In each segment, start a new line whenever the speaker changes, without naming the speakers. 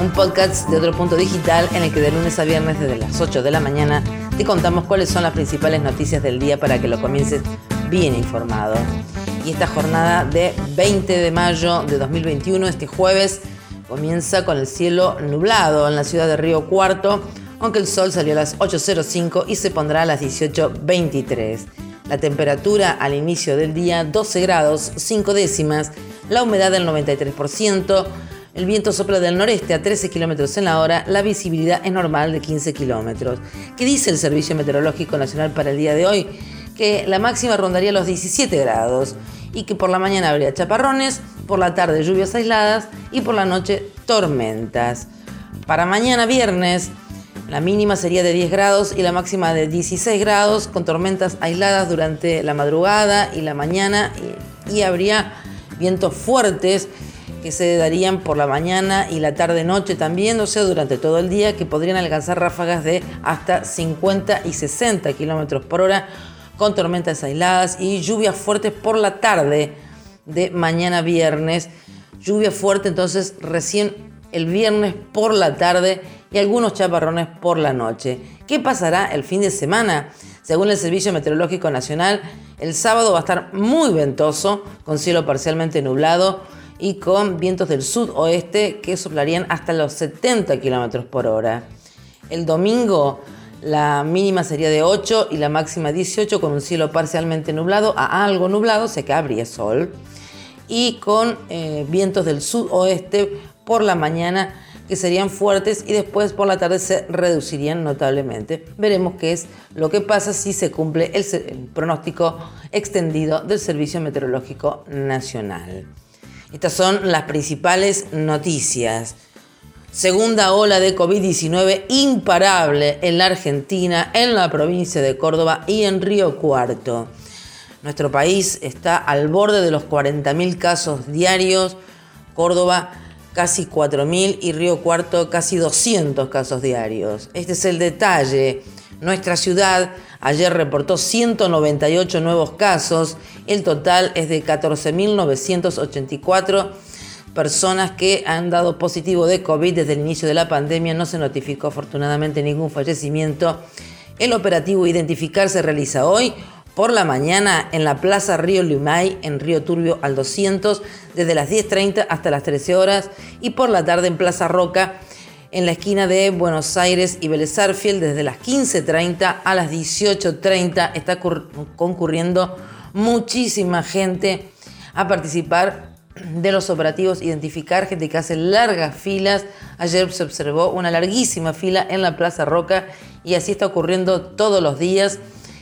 un podcast de otro punto digital en el que de lunes a viernes desde las 8 de la mañana te contamos cuáles son las principales noticias del día para que lo comiences bien informado. Y esta jornada de 20 de mayo de 2021, este jueves, comienza con el cielo nublado en la ciudad de Río Cuarto, aunque el sol salió a las 8.05 y se pondrá a las 18.23. La temperatura al inicio del día 12 grados 5 décimas, la humedad del 93%, el viento sopla del noreste a 13 kilómetros en la hora, la visibilidad es normal de 15 kilómetros. ¿Qué dice el Servicio Meteorológico Nacional para el día de hoy? Que la máxima rondaría los 17 grados y que por la mañana habría chaparrones, por la tarde lluvias aisladas y por la noche tormentas. Para mañana viernes, la mínima sería de 10 grados y la máxima de 16 grados, con tormentas aisladas durante la madrugada y la mañana, y, habría vientos fuertes que se darían por la mañana y la tarde-noche también, o sea, durante todo el día, que podrían alcanzar ráfagas de hasta 50 y 60 kilómetros por hora, con tormentas aisladas y lluvias fuertes por la tarde de mañana viernes. Lluvia fuerte entonces recién el viernes por la tarde y algunos chaparrones por la noche. ¿Qué pasará el fin de semana? Según el Servicio Meteorológico Nacional, el sábado va a estar muy ventoso, con cielo parcialmente nublado y con vientos del sudoeste que soplarían hasta los 70 km por hora. El domingo la mínima sería de 8 y la máxima 18 con un cielo parcialmente nublado a algo nublado, o sea que habría sol. Y con eh, vientos del sudoeste por la mañana que serían fuertes y después por la tarde se reducirían notablemente. Veremos qué es lo que pasa si se cumple el, pronóstico extendido del Servicio Meteorológico Nacional. Estas son las principales noticias. Segunda ola de COVID-19 imparable en la Argentina, en la provincia de Córdoba y en Río Cuarto. Nuestro país está al borde de los 40.000 casos diarios. Córdoba casi 4.000 y Río Cuarto casi 200 casos diarios. Este es el detalle. Nuestra ciudad ayer reportó 198 nuevos casos, el total es de 14.984 personas que han dado positivo de COVID desde el inicio de la pandemia, no se notificó afortunadamente ningún fallecimiento. El operativo Identificar se realiza hoy por la mañana en la Plaza Río Limay, en Río Turbio al 200, desde las 10.30 hasta las 13 horas, y por la tarde en Plaza Roca, en la esquina de Buenos Aires y Vélez desde las 15.30 a las 18.30. Está concurriendo muchísima gente a participar de los operativos, identificar gente que hace largas filas. Ayer se observó una larguísima fila en la Plaza Roca y así está ocurriendo todos los días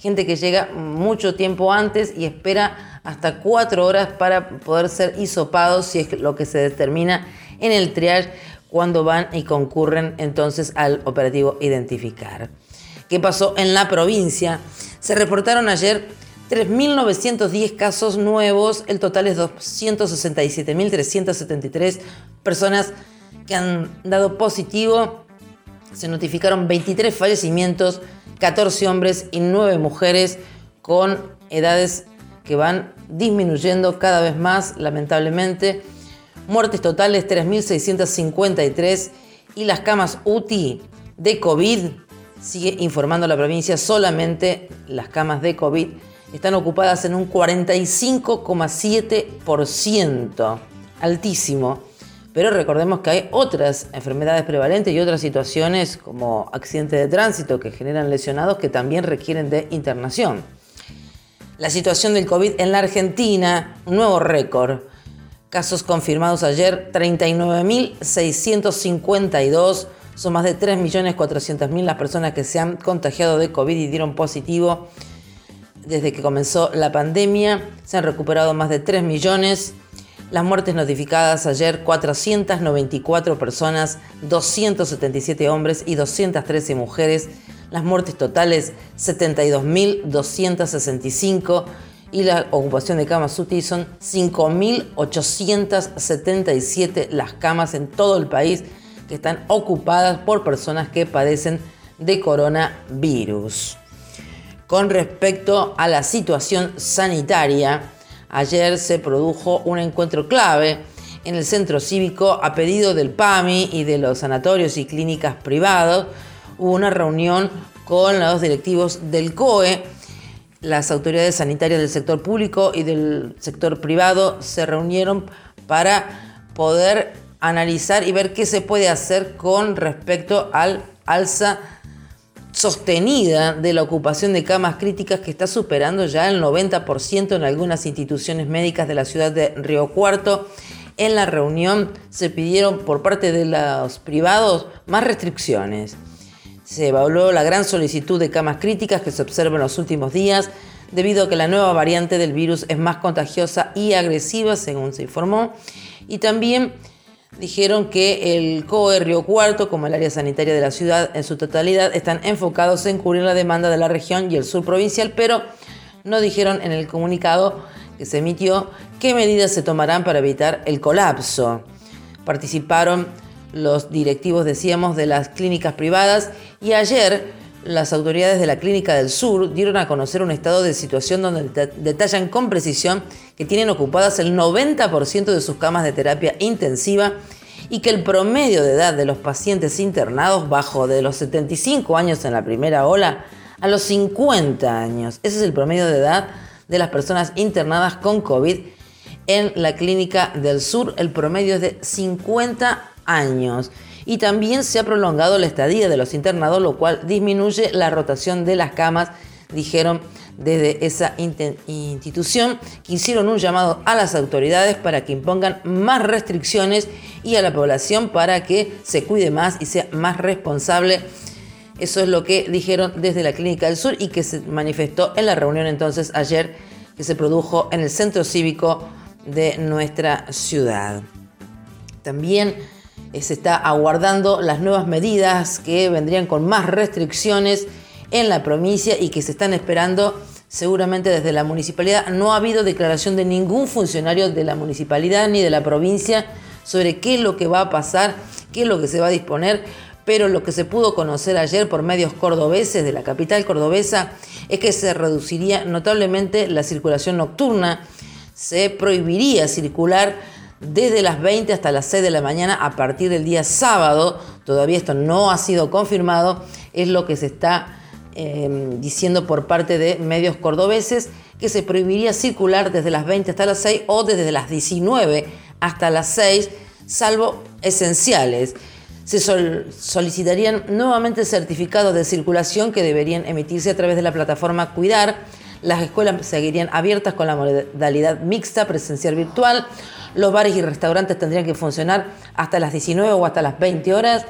gente que llega mucho tiempo antes y espera hasta cuatro horas para poder ser hisopados si es lo que se determina en el triage cuando van y concurren entonces al operativo identificar. ¿Qué pasó en la provincia? Se reportaron ayer 3.910 casos nuevos, el total es 267.373 personas que han dado positivo, se notificaron 23 fallecimientos, 14 hombres y 9 mujeres con edades que van disminuyendo cada vez más, lamentablemente. Muertes totales 3.653 y las camas UTI de COVID, sigue informando la provincia, solamente las camas de COVID están ocupadas en un 45,7%, altísimo. Pero recordemos que hay otras enfermedades prevalentes y otras situaciones como accidentes de tránsito que generan lesionados que también requieren de internación. La situación del COVID en la Argentina, un nuevo récord. Casos confirmados ayer, 39.652. Son más de 3.400.000 las personas que se han contagiado de COVID y dieron positivo desde que comenzó la pandemia. Se han recuperado más de 3 millones Las muertes notificadas ayer, 494 personas, 277 hombres y 213 mujeres. Las muertes totales, 72.265 y la ocupación de camas UTI son 5.877 las camas en todo el país que están ocupadas por personas que padecen de coronavirus. Con respecto a la situación sanitaria, ayer se produjo un encuentro clave en el centro cívico a pedido del PAMI y de los sanatorios y clínicas privados. Hubo una reunión con los directivos del COE. Las autoridades sanitarias del sector público y del sector privado se reunieron para poder analizar y ver qué se puede hacer con respecto al alza sostenida de la ocupación de camas críticas que está superando ya el 90% en algunas instituciones médicas de la ciudad de Río Cuarto. En la reunión se pidieron por parte de los privados más restricciones. Se evaluó la gran solicitud de camas críticas que se observa en los últimos días debido a que la nueva variante del virus es más contagiosa y agresiva, según se informó, y también dijeron que el COE Río Cuarto, como el área sanitaria de la ciudad en su totalidad, están enfocados en cubrir la demanda de la región y el sur provincial, pero no dijeron en el comunicado que se emitió qué medidas se tomarán para evitar el colapso. Participaron los directivos, decíamos, de las clínicas privadas y ayer las autoridades de la Clínica del Sur dieron a conocer un estado de situación donde detallan con precisión que tienen ocupadas el 90% de sus camas de terapia intensiva y que el promedio de edad de los pacientes internados bajó de los 75 años en la primera ola a los 50 años. Ese es el promedio de edad de las personas internadas con COVID en la Clínica del Sur. El promedio es de 50 años y también se ha prolongado la estadía de los internados, lo cual disminuye la rotación de las camas, dijeron desde esa institución, que hicieron un llamado a las autoridades para que impongan más restricciones y a la población para que se cuide más y sea más responsable. Eso es lo que dijeron desde la Clínica del Sur y que se manifestó en la reunión entonces ayer que se produjo en el centro cívico de nuestra ciudad. También se está aguardando las nuevas medidas que vendrían con más restricciones en la provincia y que se están esperando seguramente desde la municipalidad. No ha habido declaración de ningún funcionario de la municipalidad ni de la provincia sobre qué es lo que va a pasar, qué es lo que se va a disponer, pero lo que se pudo conocer ayer por medios cordobeses de la capital cordobesa es que se reduciría notablemente la circulación nocturna, se prohibiría circular desde las 20 hasta las 6 de la mañana a partir del día sábado. Todavía esto no ha sido confirmado, es lo que se está em, diciendo por parte de medios cordobeses, que se prohibiría circular desde las 20 hasta las 6 o desde las 19 hasta las 6, salvo esenciales. Se solicitarían nuevamente certificados de circulación que deberían emitirse a través de la plataforma Cuidar. Las escuelas seguirían abiertas con la modalidad mixta presencial virtual. Los bares y restaurantes tendrían que funcionar hasta las 19 o hasta las 20 horas.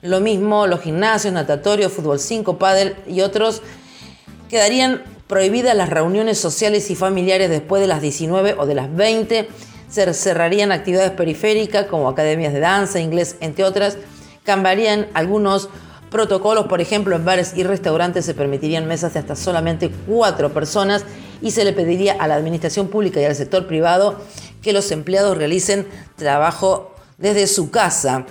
Lo mismo los gimnasios, natatorios, fútbol 5, pádel y otros. Quedarían prohibidas las reuniones sociales y familiares después de las 19 o de las 20. Se cerrarían actividades periféricas como academias de danza, inglés, entre otras. Cambiarían algunos protocolos, por ejemplo, en bares y restaurantes se permitirían mesas de hasta solamente cuatro personas y se le pediría a la administración pública y al sector privado que los empleados realicen trabajo desde su casa.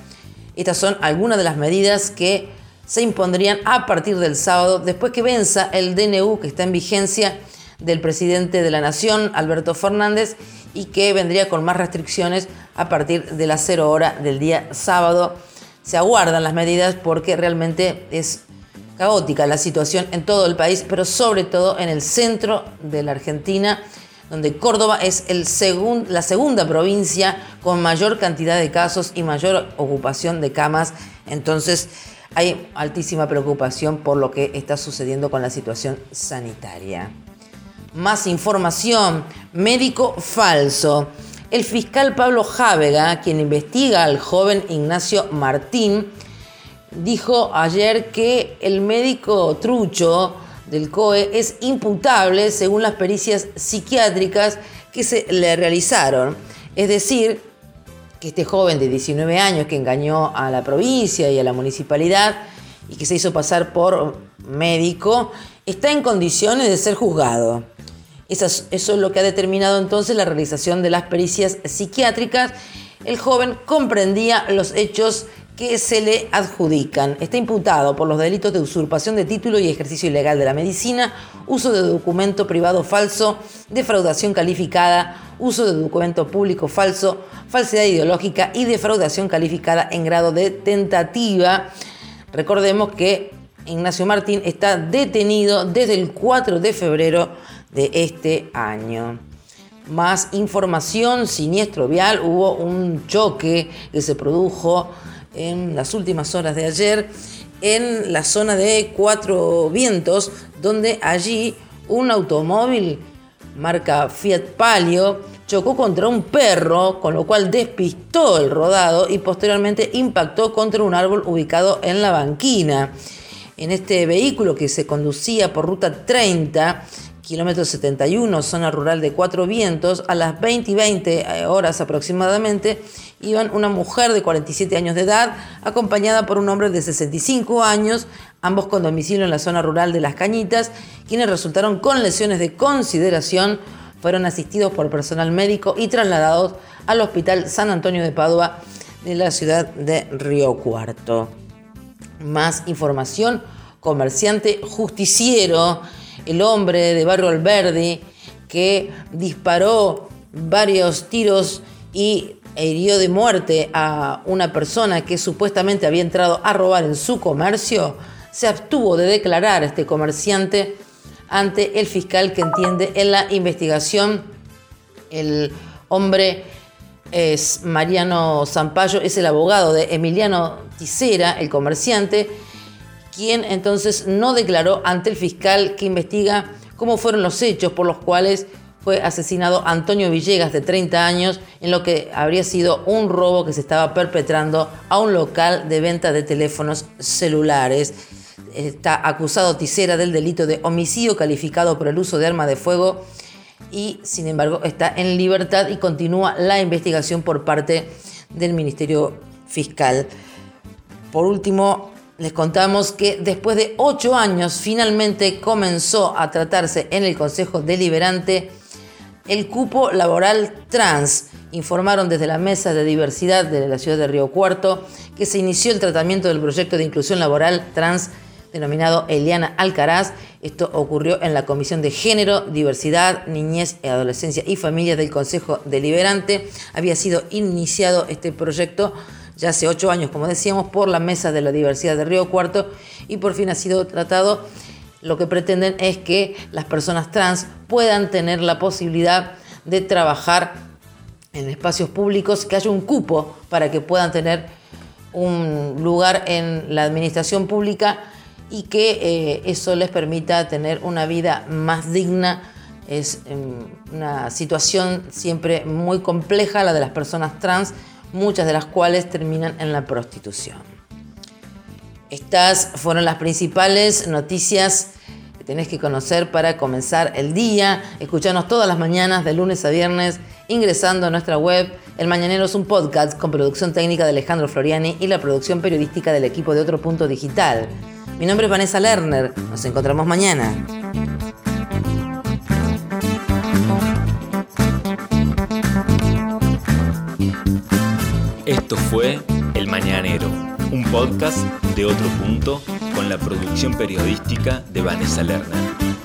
Estas son algunas de las medidas que se impondrían a partir del sábado, después que venza el DNU que está en vigencia del presidente de la Nación, Alberto Fernández, y que vendría con más restricciones a partir de las 0 hora del día sábado. Se aguardan las medidas porque realmente es caótica la situación en todo el país, pero sobre todo en el centro de la Argentina donde Córdoba es la segunda provincia con mayor cantidad de casos y mayor ocupación de camas. Entonces hay altísima preocupación por lo que está sucediendo con la situación sanitaria. Más información, médico falso. El fiscal Pablo Jávega, quien investiga al joven Ignacio Martín, dijo ayer que el médico trucho del COE es imputable según las pericias psiquiátricas que se le realizaron. Es decir, que este joven de 19 años que engañó a la provincia y a la municipalidad y que se hizo pasar por médico, está en condiciones de ser juzgado. Eso es, lo que ha determinado entonces la realización de las pericias psiquiátricas. El joven comprendía los hechos que se le adjudican. Está imputado por los delitos de usurpación de título y ejercicio ilegal de la medicina, uso de documento privado falso, defraudación calificada, uso de documento público falso, falsedad ideológica y defraudación calificada en grado de tentativa. Recordemos que Ignacio Martín está detenido desde el 4 de febrero de este año. Más información, siniestro vial, hubo un choque que se produjo en las últimas horas de ayer en la zona de Cuatro Vientos, donde allí un automóvil marca Fiat Palio chocó contra un perro, con lo cual despistó el rodado y posteriormente impactó contra un árbol ubicado en la banquina. En este vehículo que se conducía por ruta 30, kilómetro 71, zona rural de Cuatro Vientos, a las 20 y 20 horas aproximadamente, iban una mujer de 47 años de edad, acompañada por un hombre de 65 años, ambos con domicilio en la zona rural de Las Cañitas, quienes resultaron con lesiones de consideración, fueron asistidos por personal médico y trasladados al Hospital San Antonio de Padua de la ciudad de Río Cuarto. Más información, comerciante justiciero, el hombre de Barrio Alberdi, que disparó varios tiros y hirió de muerte a una persona que supuestamente había entrado a robar en su comercio, se abstuvo de declarar a este comerciante ante el fiscal que entiende en la investigación. El hombre es Mariano Zampayo, es el abogado de Emiliano Tisera, el comerciante, quien entonces no declaró ante el fiscal que investiga cómo fueron los hechos por los cuales fue asesinado Antonio Villegas, de 30 años, en lo que habría sido un robo que se estaba perpetrando a un local de venta de teléfonos celulares. Está acusado Tisera del delito de homicidio calificado por el uso de arma de fuego y, sin embargo, está en libertad y continúa la investigación por parte del Ministerio Fiscal. Por último, les contamos que después de ocho años finalmente comenzó a tratarse en el Consejo Deliberante el cupo laboral trans. Informaron desde la Mesa de Diversidad de la ciudad de Río Cuarto que se inició el tratamiento del proyecto de inclusión laboral trans denominado Eliana Alcaraz. Esto ocurrió en la Comisión de Género, Diversidad, Niñez, Adolescencia y Familia del Consejo Deliberante. Había sido iniciado este proyecto ya hace ocho años, como decíamos, por la Mesa de la Diversidad de Río Cuarto y por fin ha sido tratado lo que pretenden es que las personas trans puedan tener la posibilidad de trabajar en espacios públicos, que haya un cupo para que puedan tener un lugar en la administración pública y que eh, eso les permita tener una vida más digna. Es em, una situación siempre muy compleja la de las personas trans, muchas de las cuales terminan en la prostitución. Estas fueron las principales noticias que tenés que conocer para comenzar el día. Escuchanos todas las mañanas, de lunes a viernes, ingresando a nuestra web. El Mañanero es un podcast con producción técnica de Alejandro Floriani y la producción periodística del equipo de Otro Punto Digital. Mi nombre es Vanessa Lerner. Nos encontramos mañana.
Esto fue El Mañanero un podcast de otro punto con la producción periodística de Vanessa Lerner.